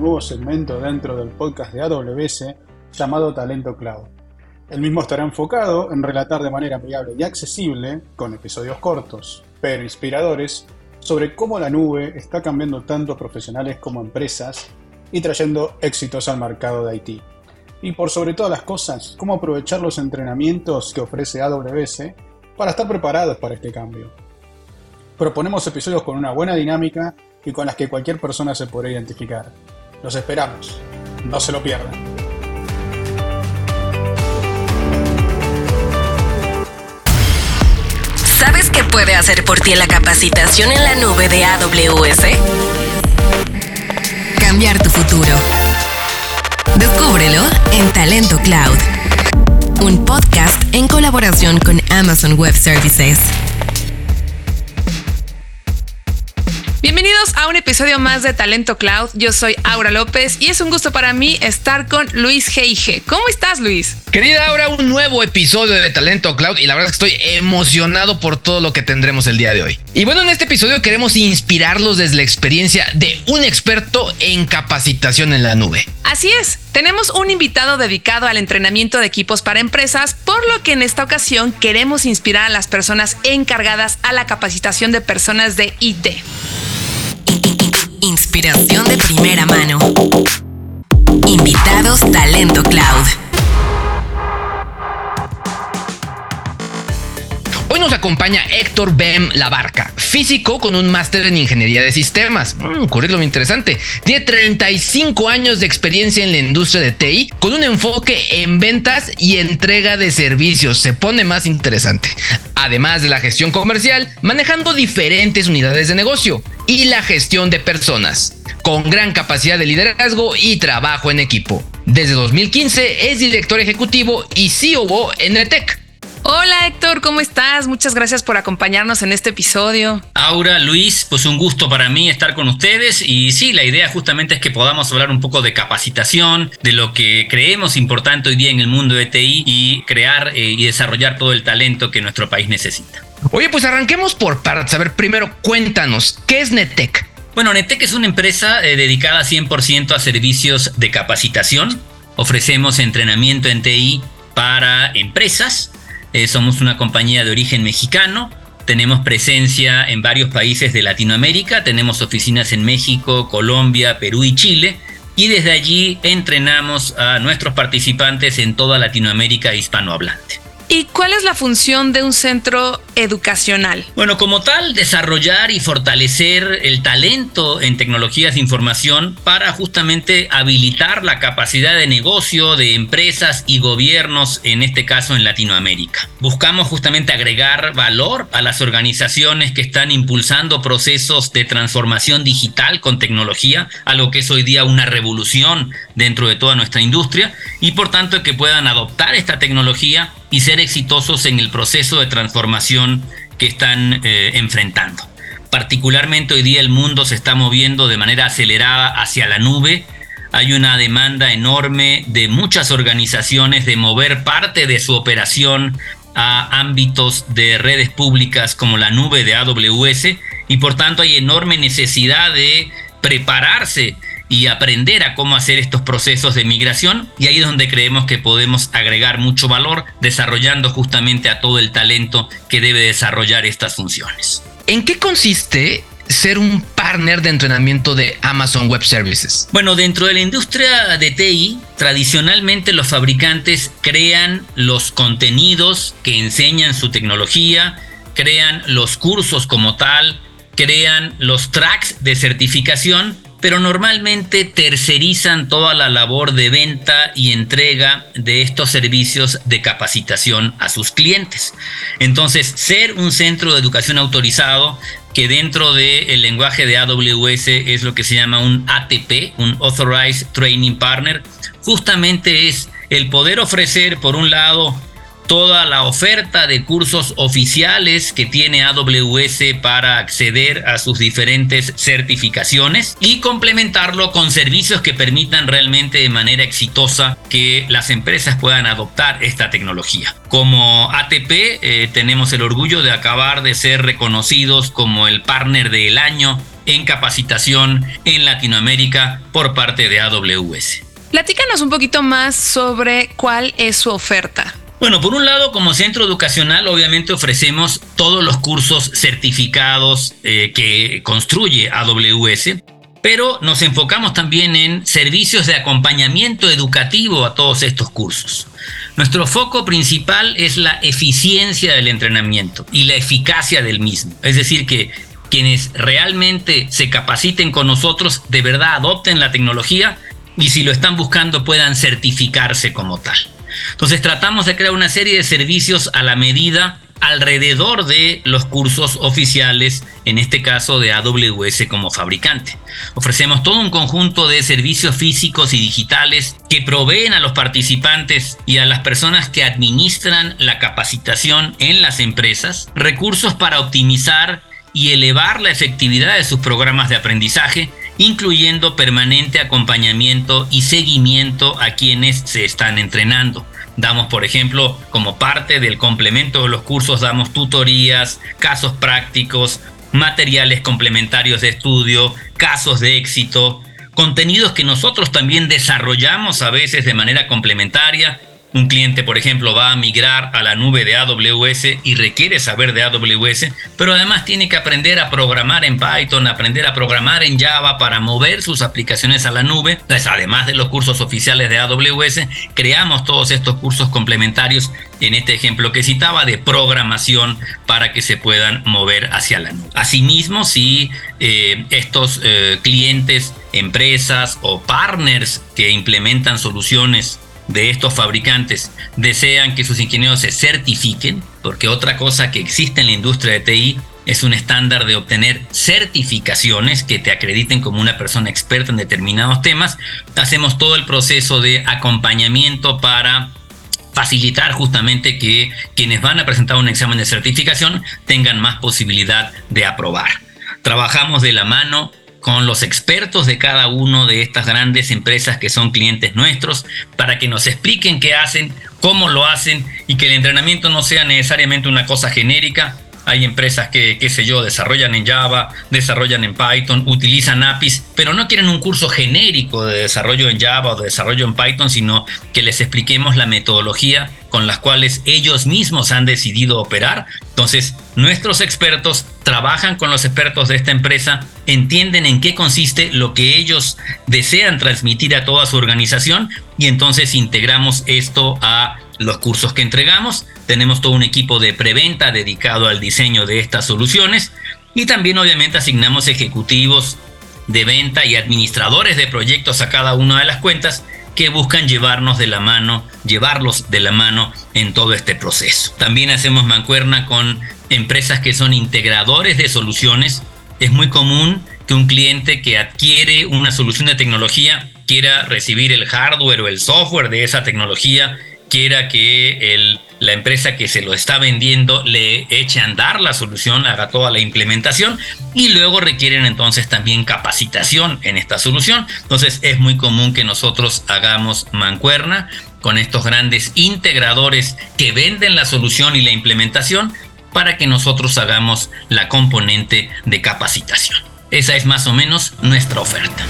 nuevo segmento dentro del podcast de AWS llamado Talento Cloud. El mismo estará enfocado en relatar de manera amigable y accesible, con episodios cortos, pero inspiradores, sobre cómo la nube está cambiando tanto a profesionales como empresas y trayendo éxitos al mercado de IT. Y por sobre todas las cosas, cómo aprovechar los entrenamientos que ofrece AWS para estar preparados para este cambio. Proponemos episodios con una buena dinámica y con las que cualquier persona se podrá identificar. Los esperamos. No se lo pierdan. ¿Sabes qué puede hacer por ti la capacitación en la nube de AWS? Cambiar tu futuro. Descúbrelo en Talento Cloud, un podcast en colaboración con Amazon Web Services. Bienvenidos a un episodio más de Talento Cloud. Yo soy Aura López y es un gusto para mí estar con Luis Geige. ¿Cómo estás, Luis? Querida Aura, un nuevo episodio de Talento Cloud y la verdad es que estoy emocionado por todo lo que tendremos el día de hoy. Y bueno, en este episodio queremos inspirarlos desde la experiencia de un experto en capacitación en la nube. Así es, tenemos un invitado dedicado al entrenamiento de equipos para empresas, por lo que en esta ocasión queremos inspirar a las personas encargadas a la capacitación de personas de IT. Inspiración de primera mano. Invitados Talento Cloud. Hoy nos acompaña Héctor Bem Labarca, físico con un máster en ingeniería de sistemas. Mm, currículum interesante. Tiene 35 años de experiencia en la industria de TI con un enfoque en ventas y entrega de servicios. Se pone más interesante. Además de la gestión comercial, manejando diferentes unidades de negocio y la gestión de personas, con gran capacidad de liderazgo y trabajo en equipo. Desde 2015 es director ejecutivo y COO en ETEC Hola Héctor, ¿cómo estás? Muchas gracias por acompañarnos en este episodio. Aura, Luis, pues un gusto para mí estar con ustedes y sí, la idea justamente es que podamos hablar un poco de capacitación, de lo que creemos importante hoy día en el mundo de TI y crear eh, y desarrollar todo el talento que nuestro país necesita. Oye, pues arranquemos por partes. A ver, primero cuéntanos, ¿qué es Netec? Bueno, Netec es una empresa eh, dedicada 100% a servicios de capacitación. Ofrecemos entrenamiento en TI para empresas eh, somos una compañía de origen mexicano. Tenemos presencia en varios países de Latinoamérica. Tenemos oficinas en México, Colombia, Perú y Chile. Y desde allí entrenamos a nuestros participantes en toda Latinoamérica hispanohablante. ¿Y cuál es la función de un centro educacional? Bueno, como tal, desarrollar y fortalecer el talento en tecnologías de información para justamente habilitar la capacidad de negocio de empresas y gobiernos, en este caso en Latinoamérica. Buscamos justamente agregar valor a las organizaciones que están impulsando procesos de transformación digital con tecnología, algo que es hoy día una revolución dentro de toda nuestra industria, y por tanto que puedan adoptar esta tecnología y ser exitosos en el proceso de transformación que están eh, enfrentando. Particularmente hoy día el mundo se está moviendo de manera acelerada hacia la nube. Hay una demanda enorme de muchas organizaciones de mover parte de su operación a ámbitos de redes públicas como la nube de AWS y por tanto hay enorme necesidad de prepararse y aprender a cómo hacer estos procesos de migración y ahí es donde creemos que podemos agregar mucho valor desarrollando justamente a todo el talento que debe desarrollar estas funciones. ¿En qué consiste ser un partner de entrenamiento de Amazon Web Services? Bueno, dentro de la industria de TI, tradicionalmente los fabricantes crean los contenidos que enseñan su tecnología, crean los cursos como tal, crean los tracks de certificación pero normalmente tercerizan toda la labor de venta y entrega de estos servicios de capacitación a sus clientes. Entonces, ser un centro de educación autorizado, que dentro del lenguaje de AWS es lo que se llama un ATP, un Authorized Training Partner, justamente es el poder ofrecer, por un lado, toda la oferta de cursos oficiales que tiene AWS para acceder a sus diferentes certificaciones y complementarlo con servicios que permitan realmente de manera exitosa que las empresas puedan adoptar esta tecnología. Como ATP eh, tenemos el orgullo de acabar de ser reconocidos como el partner del año en capacitación en Latinoamérica por parte de AWS. Platícanos un poquito más sobre cuál es su oferta. Bueno, por un lado, como centro educacional, obviamente ofrecemos todos los cursos certificados eh, que construye AWS, pero nos enfocamos también en servicios de acompañamiento educativo a todos estos cursos. Nuestro foco principal es la eficiencia del entrenamiento y la eficacia del mismo. Es decir, que quienes realmente se capaciten con nosotros, de verdad adopten la tecnología y si lo están buscando puedan certificarse como tal. Entonces tratamos de crear una serie de servicios a la medida alrededor de los cursos oficiales, en este caso de AWS como fabricante. Ofrecemos todo un conjunto de servicios físicos y digitales que proveen a los participantes y a las personas que administran la capacitación en las empresas recursos para optimizar y elevar la efectividad de sus programas de aprendizaje, incluyendo permanente acompañamiento y seguimiento a quienes se están entrenando. Damos, por ejemplo, como parte del complemento de los cursos, damos tutorías, casos prácticos, materiales complementarios de estudio, casos de éxito, contenidos que nosotros también desarrollamos a veces de manera complementaria un cliente, por ejemplo, va a migrar a la nube de AWS y requiere saber de AWS, pero además tiene que aprender a programar en Python, aprender a programar en Java para mover sus aplicaciones a la nube. Además de los cursos oficiales de AWS, creamos todos estos cursos complementarios en este ejemplo que citaba de programación para que se puedan mover hacia la nube. Asimismo, si eh, estos eh, clientes, empresas o partners que implementan soluciones de estos fabricantes desean que sus ingenieros se certifiquen, porque otra cosa que existe en la industria de TI es un estándar de obtener certificaciones que te acrediten como una persona experta en determinados temas. Hacemos todo el proceso de acompañamiento para facilitar justamente que quienes van a presentar un examen de certificación tengan más posibilidad de aprobar. Trabajamos de la mano con los expertos de cada una de estas grandes empresas que son clientes nuestros para que nos expliquen qué hacen, cómo lo hacen y que el entrenamiento no sea necesariamente una cosa genérica, hay empresas que, qué sé yo, desarrollan en Java, desarrollan en Python, utilizan APIs, pero no quieren un curso genérico de desarrollo en Java o de desarrollo en Python, sino que les expliquemos la metodología con las cuales ellos mismos han decidido operar. Entonces, nuestros expertos trabajan con los expertos de esta empresa, entienden en qué consiste lo que ellos desean transmitir a toda su organización y entonces integramos esto a los cursos que entregamos. Tenemos todo un equipo de preventa dedicado al diseño de estas soluciones y también obviamente asignamos ejecutivos de venta y administradores de proyectos a cada una de las cuentas que buscan llevarnos de la mano, llevarlos de la mano en todo este proceso. También hacemos mancuerna con empresas que son integradores de soluciones. Es muy común que un cliente que adquiere una solución de tecnología quiera recibir el hardware o el software de esa tecnología quiera que la empresa que se lo está vendiendo le eche a andar la solución, haga toda la implementación y luego requieren entonces también capacitación en esta solución. Entonces es muy común que nosotros hagamos mancuerna con estos grandes integradores que venden la solución y la implementación para que nosotros hagamos la componente de capacitación. Esa es más o menos nuestra oferta.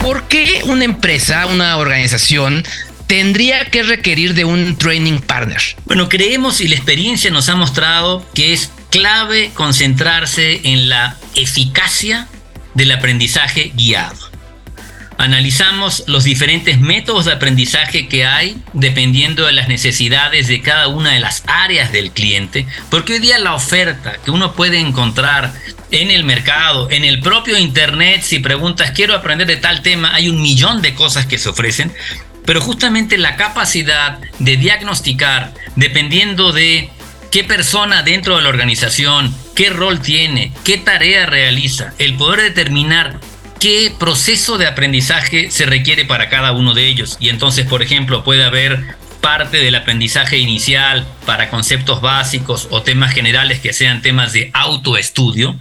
¿Por qué una empresa, una organización tendría que requerir de un training partner? Bueno, creemos y la experiencia nos ha mostrado que es clave concentrarse en la eficacia del aprendizaje guiado analizamos los diferentes métodos de aprendizaje que hay dependiendo de las necesidades de cada una de las áreas del cliente, porque hoy día la oferta que uno puede encontrar en el mercado, en el propio Internet, si preguntas, quiero aprender de tal tema, hay un millón de cosas que se ofrecen, pero justamente la capacidad de diagnosticar, dependiendo de qué persona dentro de la organización, qué rol tiene, qué tarea realiza, el poder determinar qué proceso de aprendizaje se requiere para cada uno de ellos. Y entonces, por ejemplo, puede haber parte del aprendizaje inicial para conceptos básicos o temas generales que sean temas de autoestudio,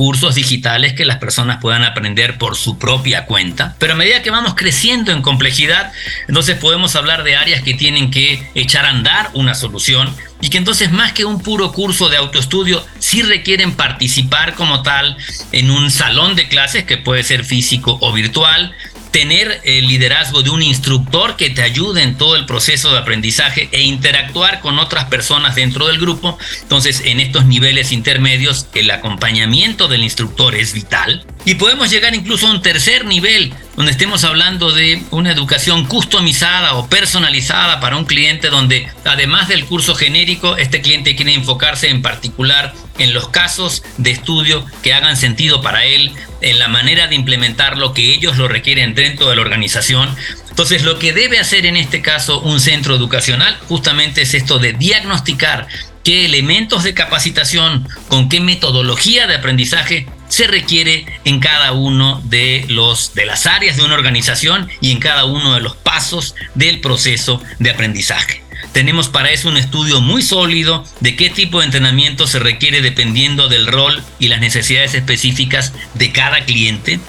cursos digitales que las personas puedan aprender por su propia cuenta. Pero a medida que vamos creciendo en complejidad, entonces podemos hablar de áreas que tienen que echar a andar una solución y que entonces más que un puro curso de autoestudio, sí requieren participar como tal en un salón de clases que puede ser físico o virtual, tener el liderazgo de un instructor que te ayude en todo el proceso de aprendizaje e interactuar con otras personas dentro del grupo. Entonces, en estos niveles intermedios, el acompañamiento del instructor es vital. Y podemos llegar incluso a un tercer nivel, donde estemos hablando de una educación customizada o personalizada para un cliente, donde además del curso genérico, este cliente quiere enfocarse en particular en los casos de estudio que hagan sentido para él, en la manera de implementar lo que ellos lo requieren dentro de la organización. Entonces, lo que debe hacer en este caso un centro educacional justamente es esto de diagnosticar qué elementos de capacitación, con qué metodología de aprendizaje se requiere en cada uno de los de las áreas de una organización y en cada uno de los pasos del proceso de aprendizaje. Tenemos para eso un estudio muy sólido de qué tipo de entrenamiento se requiere dependiendo del rol y las necesidades específicas de cada cliente.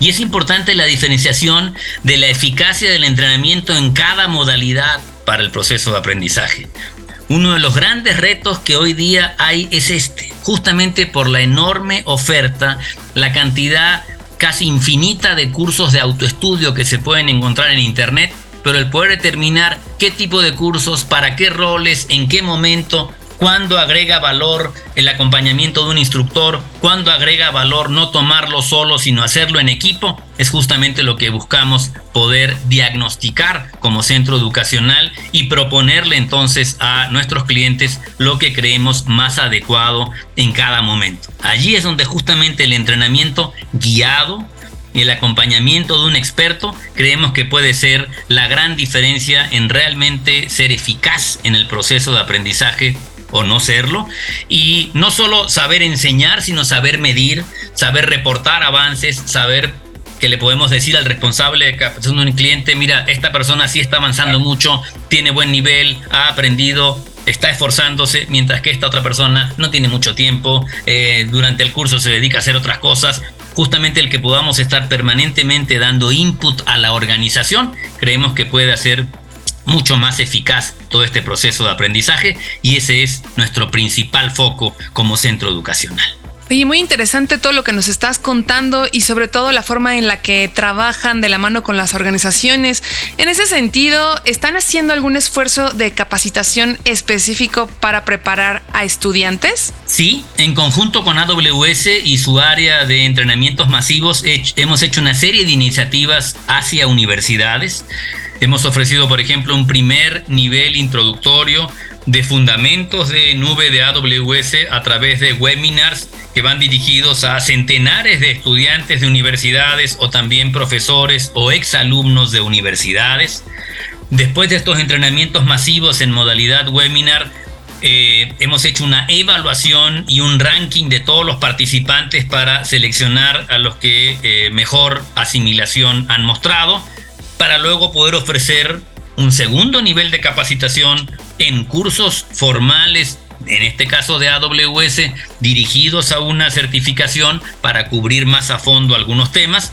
Y es importante la diferenciación de la eficacia del entrenamiento en cada modalidad para el proceso de aprendizaje. Uno de los grandes retos que hoy día hay es este, justamente por la enorme oferta, la cantidad casi infinita de cursos de autoestudio que se pueden encontrar en Internet pero el poder determinar qué tipo de cursos, para qué roles, en qué momento, cuándo agrega valor el acompañamiento de un instructor, cuándo agrega valor no tomarlo solo, sino hacerlo en equipo, es justamente lo que buscamos poder diagnosticar como centro educacional y proponerle entonces a nuestros clientes lo que creemos más adecuado en cada momento. Allí es donde justamente el entrenamiento guiado y el acompañamiento de un experto creemos que puede ser la gran diferencia en realmente ser eficaz en el proceso de aprendizaje o no serlo. Y no solo saber enseñar, sino saber medir, saber reportar avances, saber que le podemos decir al responsable de de un cliente, mira, esta persona sí está avanzando mucho, tiene buen nivel, ha aprendido, está esforzándose, mientras que esta otra persona no tiene mucho tiempo, eh, durante el curso se dedica a hacer otras cosas justamente el que podamos estar permanentemente dando input a la organización, creemos que puede hacer mucho más eficaz todo este proceso de aprendizaje y ese es nuestro principal foco como centro educacional. Oye, muy interesante todo lo que nos estás contando y sobre todo la forma en la que trabajan de la mano con las organizaciones. En ese sentido, ¿están haciendo algún esfuerzo de capacitación específico para preparar a estudiantes? Sí, en conjunto con AWS y su área de entrenamientos masivos hemos hecho una serie de iniciativas hacia universidades. Hemos ofrecido, por ejemplo, un primer nivel introductorio de fundamentos de nube de AWS a través de webinars que van dirigidos a centenares de estudiantes de universidades o también profesores o exalumnos de universidades. Después de estos entrenamientos masivos en modalidad webinar, eh, hemos hecho una evaluación y un ranking de todos los participantes para seleccionar a los que eh, mejor asimilación han mostrado, para luego poder ofrecer un segundo nivel de capacitación en cursos formales en este caso de AWS, dirigidos a una certificación para cubrir más a fondo algunos temas.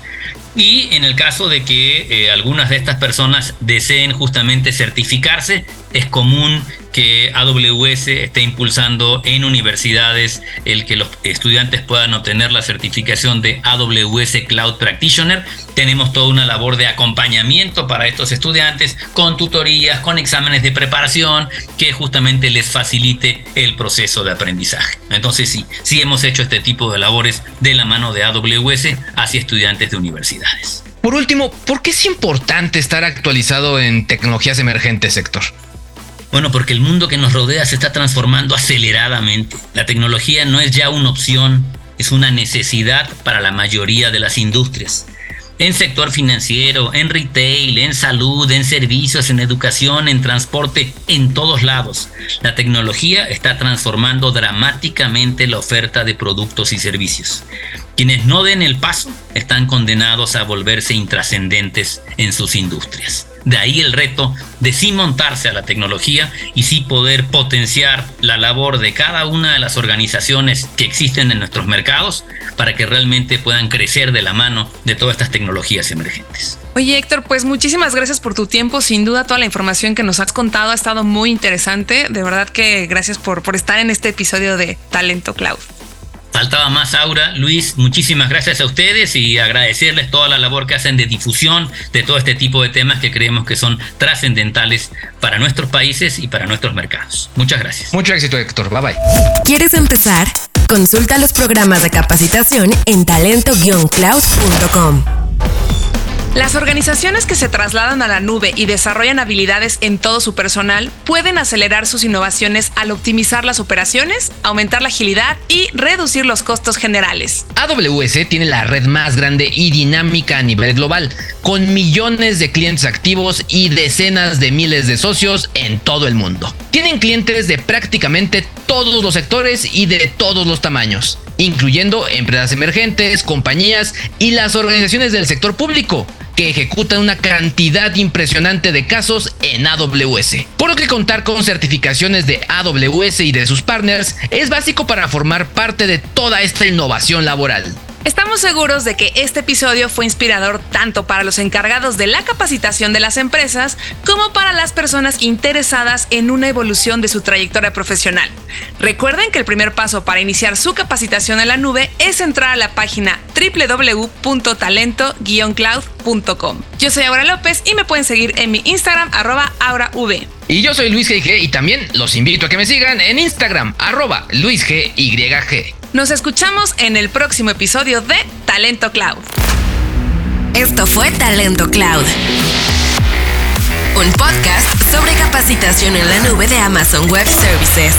Y en el caso de que eh, algunas de estas personas deseen justamente certificarse, es común que AWS esté impulsando en universidades el que los estudiantes puedan obtener la certificación de AWS Cloud Practitioner. Tenemos toda una labor de acompañamiento para estos estudiantes con tutorías, con exámenes de preparación que justamente les facilite el proceso de aprendizaje. Entonces sí, sí hemos hecho este tipo de labores de la mano de AWS hacia estudiantes de universidades. Por último, ¿por qué es importante estar actualizado en tecnologías emergentes, sector? Bueno, porque el mundo que nos rodea se está transformando aceleradamente. La tecnología no es ya una opción, es una necesidad para la mayoría de las industrias. En sector financiero, en retail, en salud, en servicios, en educación, en transporte, en todos lados. La tecnología está transformando dramáticamente la oferta de productos y servicios. Quienes no den el paso están condenados a volverse intrascendentes en sus industrias. De ahí el reto de sí montarse a la tecnología y sí poder potenciar la labor de cada una de las organizaciones que existen en nuestros mercados para que realmente puedan crecer de la mano de todas estas tecnologías emergentes. Oye Héctor, pues muchísimas gracias por tu tiempo. Sin duda toda la información que nos has contado ha estado muy interesante. De verdad que gracias por, por estar en este episodio de Talento Cloud. Faltaba más, Aura. Luis, muchísimas gracias a ustedes y agradecerles toda la labor que hacen de difusión de todo este tipo de temas que creemos que son trascendentales para nuestros países y para nuestros mercados. Muchas gracias. Mucho éxito, Héctor. Bye bye. ¿Quieres empezar? Consulta los programas de capacitación en talento-cloud.com. Las organizaciones que se trasladan a la nube y desarrollan habilidades en todo su personal pueden acelerar sus innovaciones al optimizar las operaciones, aumentar la agilidad y reducir los costos generales. AWS tiene la red más grande y dinámica a nivel global, con millones de clientes activos y decenas de miles de socios en todo el mundo. Tienen clientes de prácticamente todos los sectores y de todos los tamaños incluyendo empresas emergentes, compañías y las organizaciones del sector público que ejecutan una cantidad impresionante de casos en AWS. Por lo que contar con certificaciones de AWS y de sus partners es básico para formar parte de toda esta innovación laboral. Estamos seguros de que este episodio fue inspirador tanto para los encargados de la capacitación de las empresas como para las personas interesadas en una evolución de su trayectoria profesional. Recuerden que el primer paso para iniciar su capacitación en la nube es entrar a la página www.talento-cloud.com. Yo soy Aura López y me pueden seguir en mi Instagram arroba AuraV. Y yo soy Luis GG y también los invito a que me sigan en Instagram arroba LuisGYG. Nos escuchamos en el próximo episodio de Talento Cloud. Esto fue Talento Cloud. Un podcast sobre capacitación en la nube de Amazon Web Services.